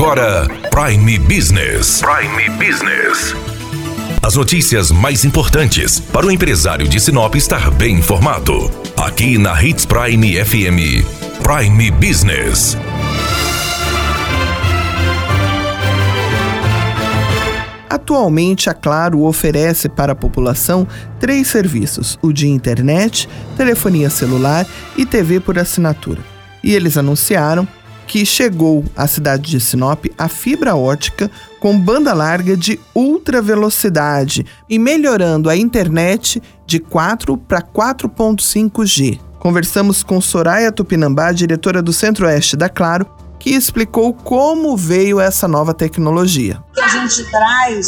agora Prime Business. Prime Business. As notícias mais importantes para o empresário de Sinop estar bem informado. Aqui na Hits Prime FM. Prime Business. Atualmente, a Claro oferece para a população três serviços: o de internet, telefonia celular e TV por assinatura. E eles anunciaram que chegou à cidade de Sinop a fibra ótica com banda larga de ultra velocidade e melhorando a internet de 4 para 4.5G. Conversamos com Soraya Tupinambá, diretora do Centro-Oeste da Claro, que explicou como veio essa nova tecnologia. Gente traz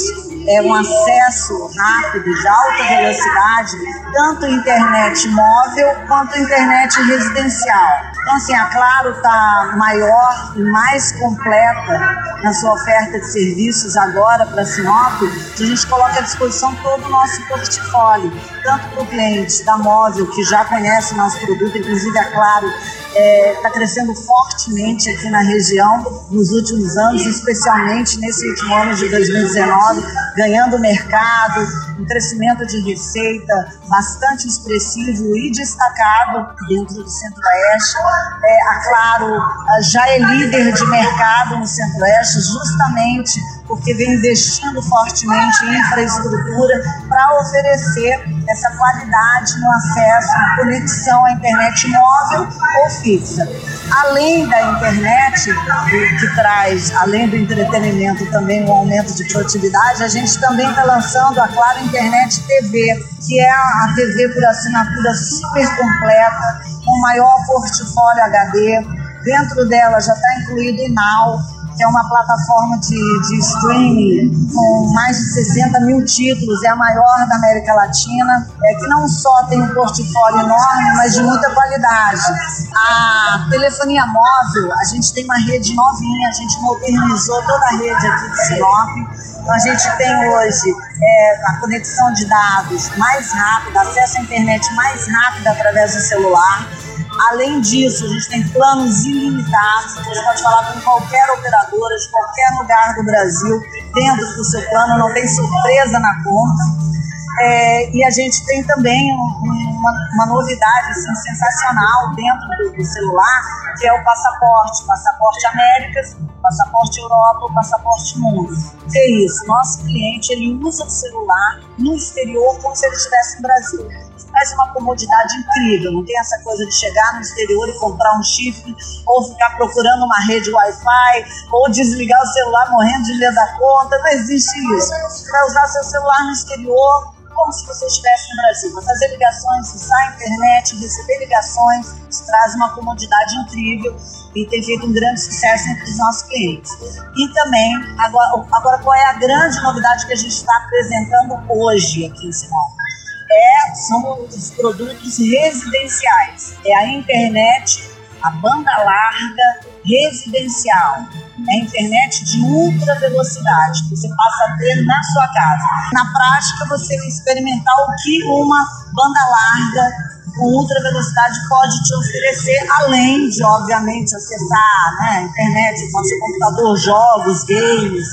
é, um acesso rápido, de alta velocidade, tanto internet móvel quanto internet residencial. Então, assim, a Claro está maior e mais completa na sua oferta de serviços agora para Sinop, que a gente coloca à disposição todo o nosso portfólio, tanto para o cliente da móvel, que já conhece o nosso produto, inclusive a Claro está é, tá crescendo fortemente aqui na região nos últimos anos, especialmente nesse último ano de 2019, ganhando mercado, um crescimento de receita bastante expressivo e destacado dentro do Centro-Oeste. É, a Claro já é líder de mercado no Centro-Oeste, justamente porque vem investindo fortemente em infraestrutura para oferecer essa qualidade no acesso, conexão à internet móvel ou fixa. Além da internet, que traz, além do entretenimento, também um aumento de produtividade, a gente também está lançando a Claro Internet TV, que é a TV por assinatura super completa, com maior portfólio HD. Dentro dela já está incluído o Now, que é uma plataforma de, de streaming com mais de 60 mil títulos, é a maior da América Latina, é que não só tem um portfólio enorme, mas de muita qualidade. A telefonia móvel, a gente tem uma rede novinha, a gente modernizou toda a rede aqui de Sinop. Então a gente tem hoje é, a conexão de dados mais rápida, acesso à internet mais rápida através do celular. Além disso, a gente tem planos ilimitados, você pode falar com qualquer operadora de qualquer lugar do Brasil, dentro do seu plano, não tem surpresa na conta. É, e a gente tem também um, uma, uma, novidade assim, sensacional dentro do, do, celular, que é o passaporte, passaporte Américas, passaporte Europa, passaporte Mundo. Que é isso? Nosso cliente ele usa o celular no exterior como se ele estivesse no Brasil traz uma comodidade incrível. Não tem essa coisa de chegar no exterior e comprar um chip, ou ficar procurando uma rede Wi-Fi, ou desligar o celular morrendo de medo da conta. Não existe isso. Você vai usar seu celular no exterior como se você estivesse no Brasil. Vai fazer ligações, usar a internet, receber ligações, isso traz uma comodidade incrível e tem feito um grande sucesso entre os nossos clientes. E também, agora, agora qual é a grande novidade que a gente está apresentando hoje aqui em Sinop? São os produtos residenciais. É a internet, a banda larga residencial. É a internet de ultra velocidade que você passa a ter na sua casa. Na prática, você experimentar o que uma banda larga com ultra velocidade pode te oferecer, além de, obviamente, acessar né, a internet com seu computador, jogos, games,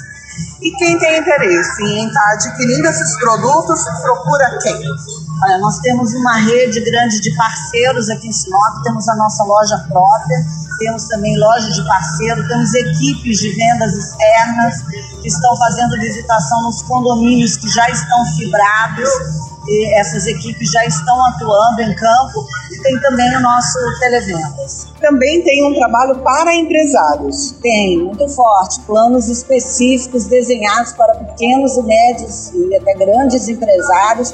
e quem tem interesse em estar adquirindo esses produtos, procura quem? Olha, nós temos uma rede grande de parceiros aqui em Sinop, temos a nossa loja própria, temos também loja de parceiro, temos equipes de vendas externas que estão fazendo visitação nos condomínios que já estão fibrados essas equipes já estão atuando em campo e tem também o nosso televendas. Também tem um trabalho para empresários. Tem, muito forte, planos específicos desenhados para pequenos e médios e até grandes empresários